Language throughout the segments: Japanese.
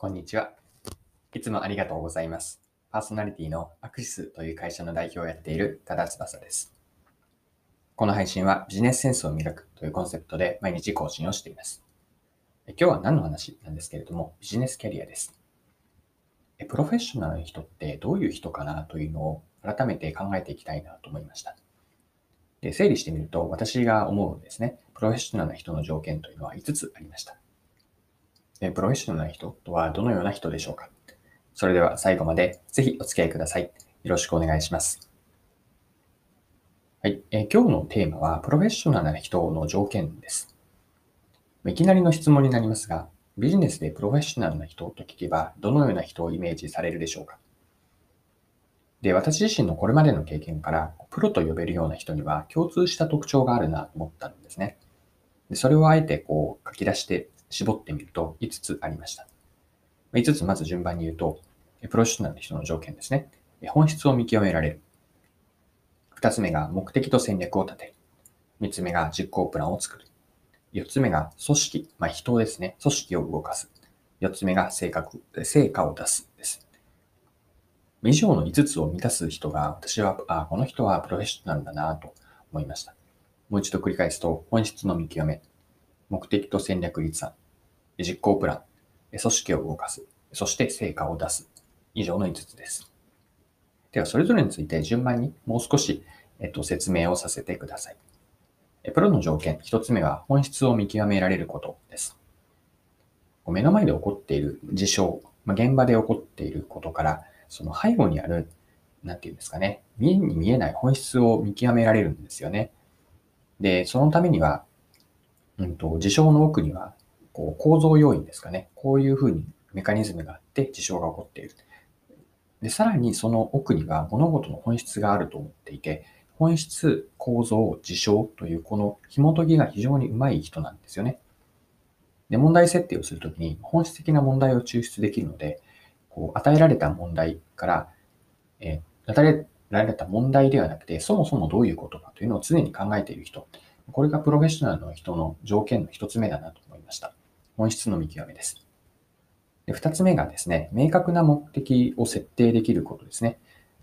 こんにちは。いつもありがとうございます。パーソナリティのアクシスという会社の代表をやっている多田翼です。この配信はビジネスセンスを磨くというコンセプトで毎日更新をしています。今日は何の話なんですけれども、ビジネスキャリアです。プロフェッショナルの人ってどういう人かなというのを改めて考えていきたいなと思いました。で整理してみると、私が思うんですね、プロフェッショナルな人の条件というのは5つありました。でプロフェッショナルな人とはどのような人でしょうか？それでは最後までぜひお付き合いください。よろしくお願いします。はい、え今日のテーマはプロフェッショナルな人の条件です。いきなりの質問になりますが、ビジネスでプロフェッショナルな人と聞けばどのような人をイメージされるでしょうか？で、私自身のこれまでの経験から、プロと呼べるような人には共通した特徴があるなと思ったんですね。でそれをあえてこう書き出して絞ってみると5つありました。5つまず順番に言うと、プロフェッショナルな人の条件ですね。本質を見極められる。2つ目が目的と戦略を立てる。3つ目が実行プランを作る。4つ目が組織、まあ、人ですね。組織を動かす。4つ目が性格、成果を出すです。以上の5つを満たす人が、私は、あこの人はプロフェッショナルだなと思いました。もう一度繰り返すと、本質の見極め、目的と戦略立案、実行プラン、組織を動かす、そして成果を出す。以上の5つです。では、それぞれについて順番にもう少し、えっと、説明をさせてください。プロの条件、1つ目は本質を見極められることです。目の前で起こっている事象、ま現場で起こっていることから、その背後にある、なんていうんですかね、見えに見えない本質を見極められるんですよね。で、そのためには、うんと、事象の奥には、こう構造要因ですかね。こういうふうにメカニズムがあって事象が起こっている。で、さらにその奥には物事の本質があると思っていて、本質、構造、事象というこの紐解きが非常にうまい人なんですよね。で、問題設定をするときに本質的な問題を抽出できるので、こう与えられた問題から、えー与えられた問題ではなくて、そもそもどういうことかというのを常に考えている人。これがプロフェッショナルの人の条件の一つ目だなと思いました。本質の見極めです。で二つ目がですね、明確な目的を設定できることですね。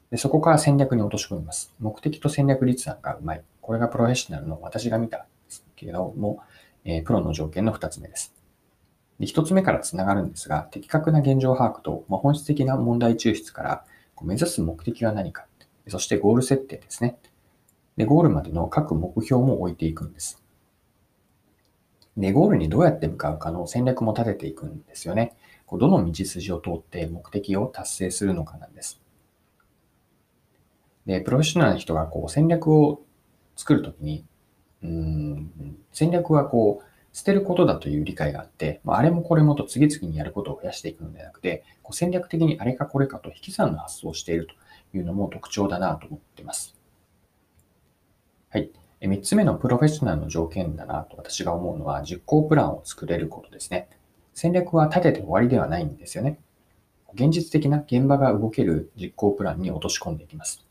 でそこから戦略に落とし込みます。目的と戦略立案がうまい。これがプロフェッショナルの私が見たですけれども、えープロの条件の二つ目です。で一つ目からつながるんですが、的確な現状把握と、まあ、本質的な問題抽出からこう目指す目的は何か、そしてゴール設定ですね。で、ゴールまでの各目標も置いていくんです。で、ゴールにどうやって向かうかの戦略も立てていくんですよね。こうどの道筋を通って目的を達成するのかなんです。で、プロフェッショナルな人がこう戦略を作るときに、うん、戦略はこう、捨てることだという理解があって、まあ、あれもこれもと次々にやることを増やしていくのではなくて、こう戦略的にあれかこれかと引き算の発想をしているというのも特徴だなと思っています。はい。え三つ目のプロフェッショナルの条件だなと私が思うのは実行プランを作れることですね。戦略は立てて終わりではないんですよね。現実的な現場が動ける実行プランに落とし込んでいきます。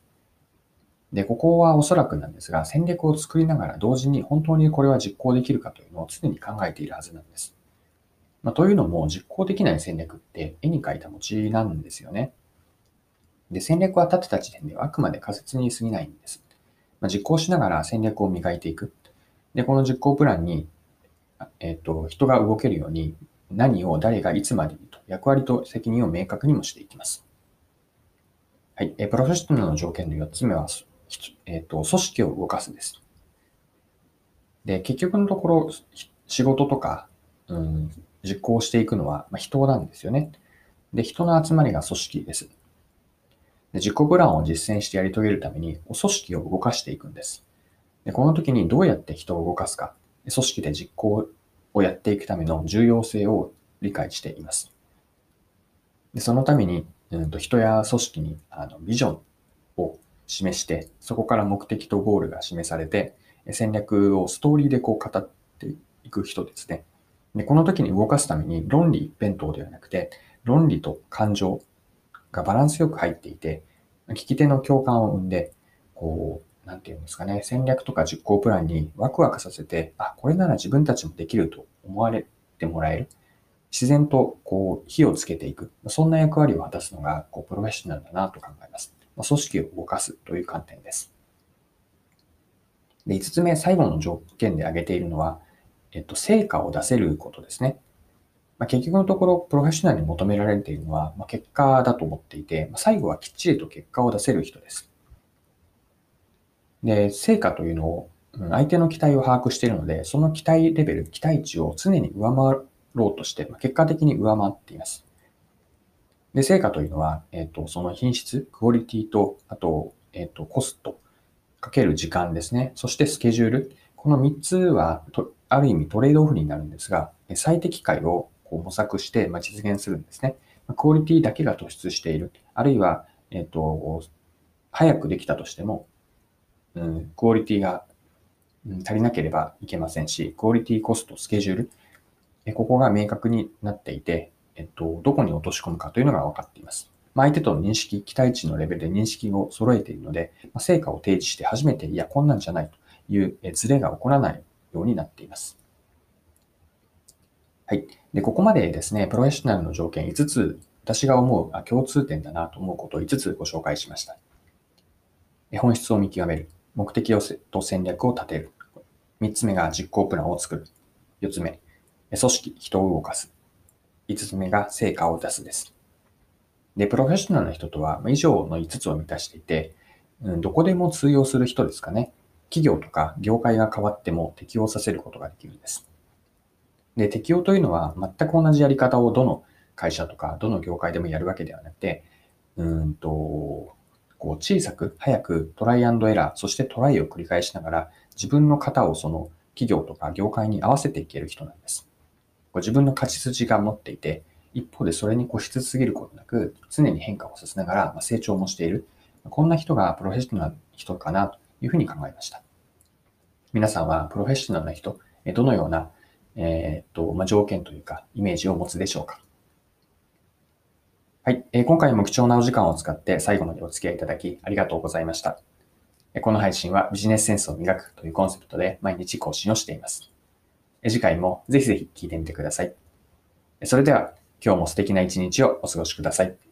で、ここはおそらくなんですが、戦略を作りながら同時に本当にこれは実行できるかというのを常に考えているはずなんです。まあ、というのも、実行できない戦略って絵に描いた餅なんですよね。で、戦略は立てた時点ではあくまで仮説に過ぎないんです。まあ、実行しながら戦略を磨いていく。で、この実行プランに、えっ、と、人が動けるように何を誰がいつまでにと役割と責任を明確にもしていきます。はい。えプロフェッショナルの条件の4つ目は、えっ、と、組織を動かすです。で、結局のところ、仕事とか、うん、実行していくのは、まあ、人なんですよね。で、人の集まりが組織です。で自己プランを実践してやり遂げるために、組織を動かしていくんです。で、この時にどうやって人を動かすか、組織で実行をやっていくための重要性を理解しています。でそのために、うん、と人や組織にあのビジョンを示して、そこから目的とゴールが示されて、戦略をストーリーでこう語っていく人ですね。で、この時に動かすために論理一辺倒ではなくて、論理と感情がバランスよく入っていて、聞き手の共感を生んで、こう、なんていうんですかね、戦略とか実行プランにワクワクさせて、あ、これなら自分たちもできると思われてもらえる。自然とこう火をつけていく、そんな役割を果たすのがこうプロフェッショナルだなと考えます。組織を動かすという観点です。で、5つ目、最後の条件で挙げているのは、えっと、成果を出せることですね。まあ、結局のところ、プロフェッショナルに求められているのは、まあ、結果だと思っていて、まあ、最後はきっちりと結果を出せる人です。で、成果というのを、相手の期待を把握しているので、その期待レベル、期待値を常に上回ろうとして、まあ結果的に上回っています。で、成果というのは、えっ、と、その品質、クオリティと、あと、えっ、と、コスト、かける時間ですね。そしてスケジュール。この3つは、ある意味トレードオフになるんですが、最適解をこう模索して、ま実現するんですね。クオリティだけが突出している。あるいは、えっ、と、早くできたとしても、うん、クオリティが、足りなければいけませんし、クオリティ、コスト、スケジュール、ここが明確になっていて、えっと、どこに落とし込むかというのが分かっています。ま、相手との認識、期待値のレベルで認識を揃えているので、ま、成果を提示して初めて、いや、こんなんじゃないというズレが起こらないようになっています。はい。で、ここまでですね、プロフェッショナルの条件5つ、私が思う共通点だなと思うことを5つご紹介しました。本質を見極める。目的をと戦略を立てる。3つ目が実行プランを作る。4つ目、組織、人を動かす。5つ目が成果を出すです。で、プロフェッショナルな人とは以上の5つを満たしていて、どこでも通用する人ですかね。企業とか業界が変わっても適用させることができるんです。で、適用というのは全く同じやり方をどの会社とかどの業界でもやるわけではなくて、うんと、こう小さく早くトライアンドエラー、そしてトライを繰り返しながら自分の型をその企業とか業界に合わせていける人なんです。自分の勝ち筋が持っていて、一方でそれに固執すぎることなく、常に変化をさせながら成長もしている。こんな人がプロフェッショナルな人かなというふうに考えました。皆さんはプロフェッショナルな人、どのような、えー、とまあ、条件というかイメージを持つでしょうかはい、えー、今回も貴重なお時間を使って最後までお付き合いいただきありがとうございました。この配信はビジネスセンスを磨くというコンセプトで毎日更新をしています。次回もぜひぜひ聞いてみてください。それでは今日も素敵な一日をお過ごしください。